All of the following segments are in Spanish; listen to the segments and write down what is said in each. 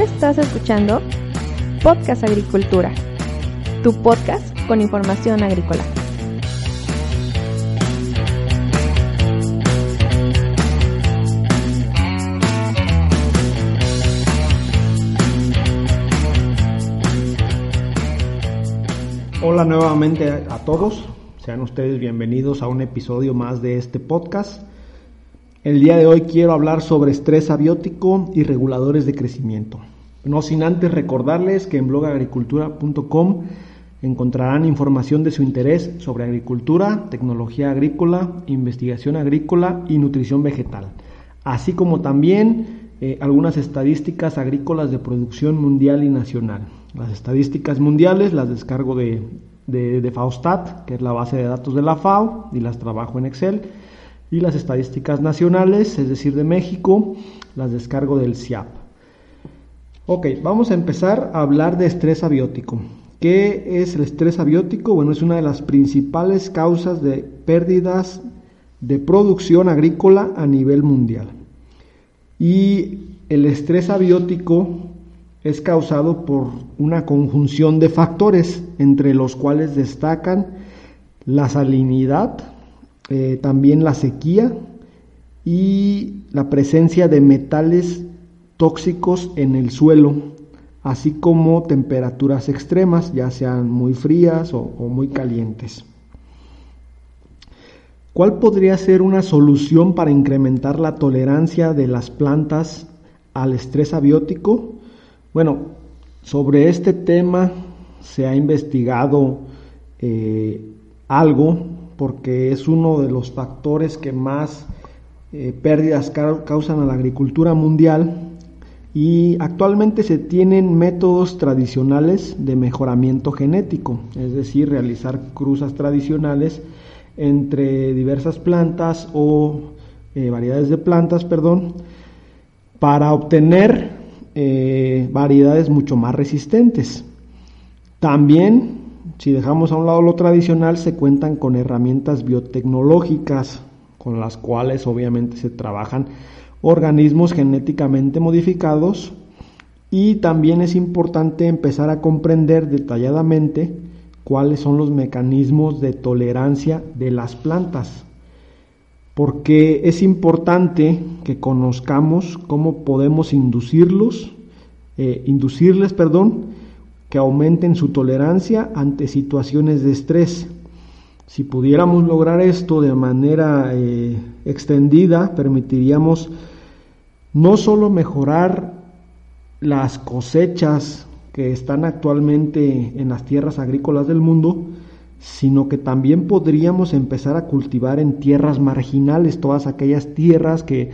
Estás escuchando Podcast Agricultura, tu podcast con información agrícola. Hola nuevamente a todos, sean ustedes bienvenidos a un episodio más de este podcast. El día de hoy quiero hablar sobre estrés abiótico y reguladores de crecimiento. No sin antes recordarles que en blogagricultura.com encontrarán información de su interés sobre agricultura, tecnología agrícola, investigación agrícola y nutrición vegetal, así como también eh, algunas estadísticas agrícolas de producción mundial y nacional. Las estadísticas mundiales las descargo de, de, de FAOSTAT, que es la base de datos de la FAO, y las trabajo en Excel y las estadísticas nacionales, es decir, de México, las descargo del CIAP. Ok, vamos a empezar a hablar de estrés abiótico. ¿Qué es el estrés abiótico? Bueno, es una de las principales causas de pérdidas de producción agrícola a nivel mundial. Y el estrés abiótico es causado por una conjunción de factores, entre los cuales destacan la salinidad, eh, también la sequía y la presencia de metales tóxicos en el suelo, así como temperaturas extremas, ya sean muy frías o, muy calientes. ¿Cuál podría ser una solución para incrementar la tolerancia de las plantas al estrés abiótico? Bueno, sobre este tema se ha investigado eh, algo porque es uno de los factores que más eh, pérdidas causan a la agricultura mundial y actualmente se tienen métodos tradicionales de mejoramiento genético, es decir, realizar cruzas tradicionales entre diversas plantas o eh, variedades de plantas, perdón, para obtener eh, variedades mucho más resistentes. También si dejamos a un lado lo tradicional, se cuentan con herramientas biotecnológicas con las cuales obviamente se trabajan organismos genéticamente modificados y también es importante empezar a comprender detalladamente cuáles son los mecanismos de tolerancia de las plantas. Porque es importante que conozcamos cómo podemos inducirlos, eh, inducirles, perdón, que aumenten su tolerancia ante situaciones de estrés. Si pudiéramos lograr esto de manera eh, extendida, permitiríamos no solo mejorar las cosechas que están actualmente en las tierras agrícolas del mundo, sino que también podríamos empezar a cultivar en tierras marginales, todas aquellas tierras que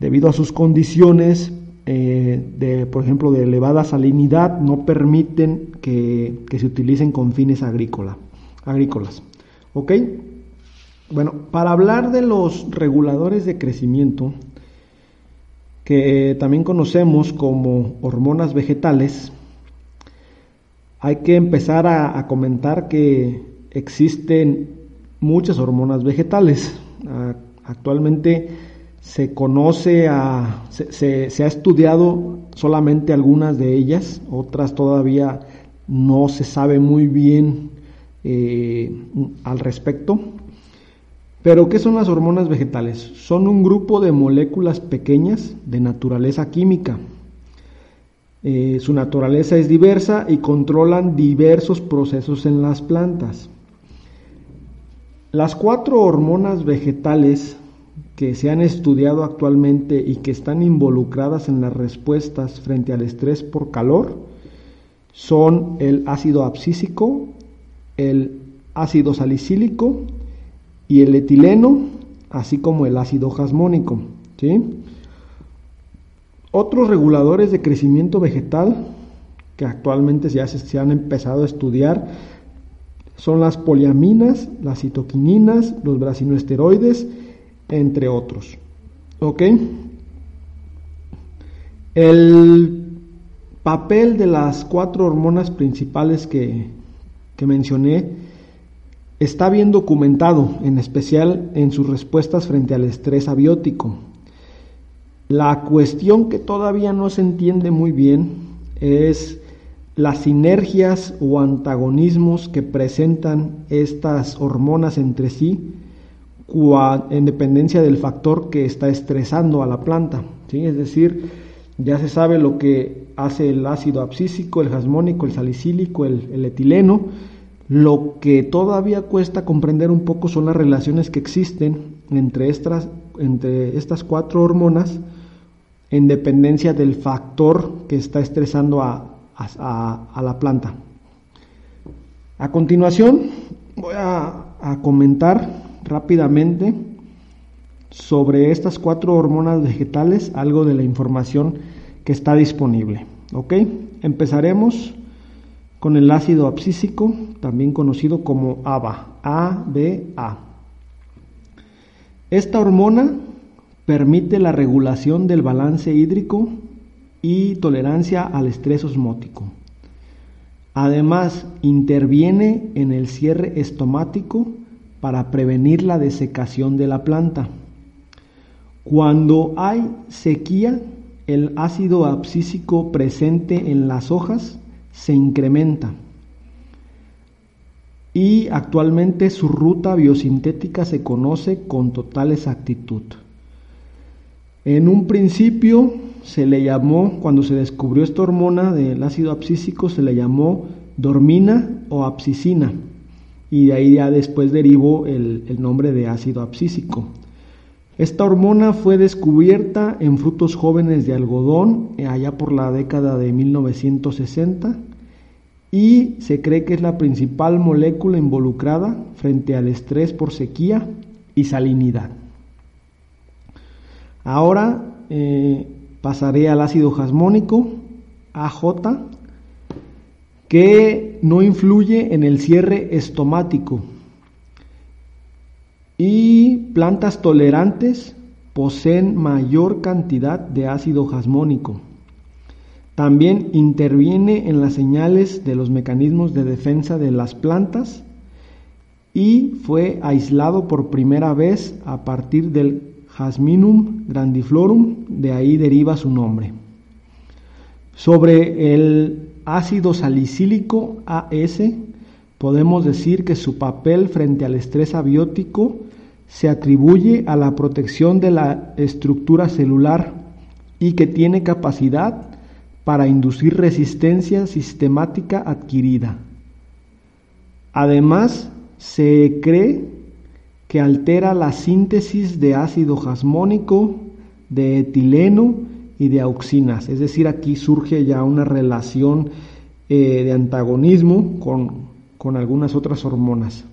debido a sus condiciones eh, de, por ejemplo, de elevada salinidad no permiten que, se utilicen con fines agrícola, agrícolas. ¿Ok? Bueno, para hablar de los reguladores de crecimiento, que también conocemos como hormonas vegetales, hay que empezar a, comentar que existen muchas hormonas vegetales. actualmente se conoce a, se, ha estudiado solamente algunas de ellas, otras todavía no se sabe muy bien eh, al respecto. Pero, ¿qué son las hormonas vegetales? Son un grupo de moléculas pequeñas de naturaleza química. Eh, su naturaleza es diversa y controlan diversos procesos en las plantas. Las cuatro hormonas vegetales que se han estudiado actualmente y que están involucradas en las respuestas frente al estrés por calor son el ácido abscísico, el ácido salicílico y el etileno, así como el ácido jasmónico. Otros reguladores de crecimiento vegetal que actualmente ya se, han empezado a estudiar son las poliaminas, las citoquininas, los brasinoesteroides entre otros. ¿Ok? El papel de las cuatro hormonas principales que, que mencioné está bien documentado, en especial en sus respuestas frente al estrés abiótico. La cuestión que todavía no se entiende muy bien es las sinergias o antagonismos que presentan estas hormonas entre sí en dependencia del factor que está estresando a la planta. ¿sí? Es decir, ya se sabe lo que hace el ácido abscísico, el jasmónico, el salicílico, el, etileno. Lo que todavía cuesta comprender un poco son las relaciones que existen entre estas, entre estas cuatro hormonas en dependencia del factor que está estresando a, a, la planta. A continuación voy a, comentar rápidamente sobre estas cuatro hormonas vegetales, algo de la información que está disponible. ¿Ok? Empezaremos con el ácido abscísico, también conocido como ABA, ABA. Esta hormona permite la regulación del balance hídrico y tolerancia al estrés osmótico. Además, interviene en el cierre estomático para prevenir la desecación de la planta. Cuando hay sequía, el ácido abscísico presente en las hojas se incrementa y actualmente su ruta biosintética se conoce con total exactitud. En un principio se le llamó, cuando se descubrió esta hormona del ácido abscísico, se le llamó dormina o abscicina y de ahí ya después derivó el, el nombre de ácido abscísico. Esta hormona fue descubierta en frutos jóvenes de algodón eh, allá por la década de 1960 y se cree que es la principal molécula involucrada frente al estrés por sequía y salinidad. Ahora eh, pasaré al ácido jasmónico, AJ, que no influye en el cierre estomático. Y plantas tolerantes poseen mayor cantidad de ácido jasmónico. También interviene en las señales de los mecanismos de defensa de las plantas y fue aislado por primera vez a partir del Jasminum grandiflorum, de ahí deriva su nombre. Sobre el ácido salicílico AS, podemos decir que su papel frente al estrés abiótico se atribuye a la protección de la estructura celular y que tiene capacidad para inducir resistencia sistemática adquirida. Además, se cree que altera la síntesis de ácido jasmónico, de etileno y de auxinas. Es decir, aquí surge ya una relación eh, de antagonismo con, con algunas otras hormonas.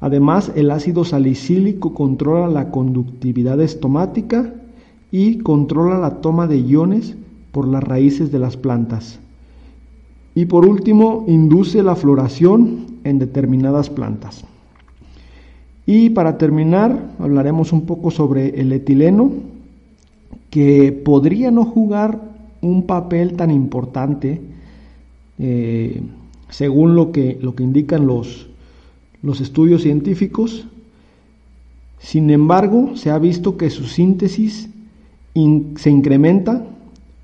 Además, el ácido salicílico controla la conductividad estomática y controla la toma de iones por las raíces de las plantas. Y por último, induce la floración en determinadas plantas. Y para terminar, hablaremos un poco sobre el etileno, que podría no jugar un papel tan importante eh, según lo que, lo que indican los, los estudios científicos. Sin embargo, se ha visto que su síntesis se incrementa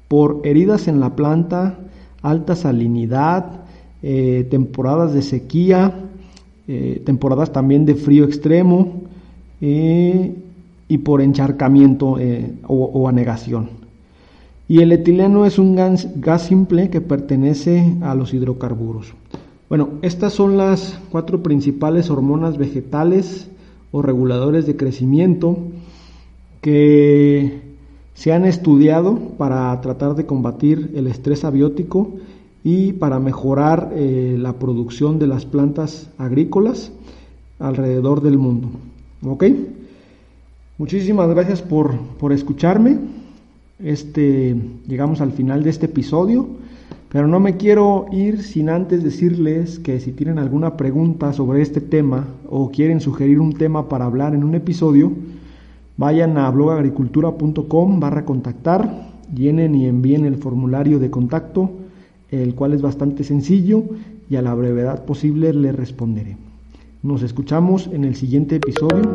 por heridas en la planta, alta salinidad, eh, temporadas de sequía, eh, temporadas también de frío extremo eh, y por encharcamiento o, anegación. Y el etileno es un gas, simple que pertenece a los hidrocarburos. Bueno, estas son las cuatro principales hormonas vegetales o reguladores de crecimiento que se han estudiado para tratar de combatir el estrés abiótico y para mejorar eh, la producción de las plantas agrícolas alrededor del mundo. ¿Ok? Muchísimas gracias por, por escucharme. Este, llegamos al final de este episodio, pero no me quiero ir sin antes decirles que si tienen alguna pregunta sobre este tema o quieren sugerir un tema para hablar en un episodio, vayan a blogagricultura.com barra contactar, llenen y envíen el formulario de contacto el cual es bastante sencillo y a la brevedad posible le responderé. Nos escuchamos en el siguiente episodio.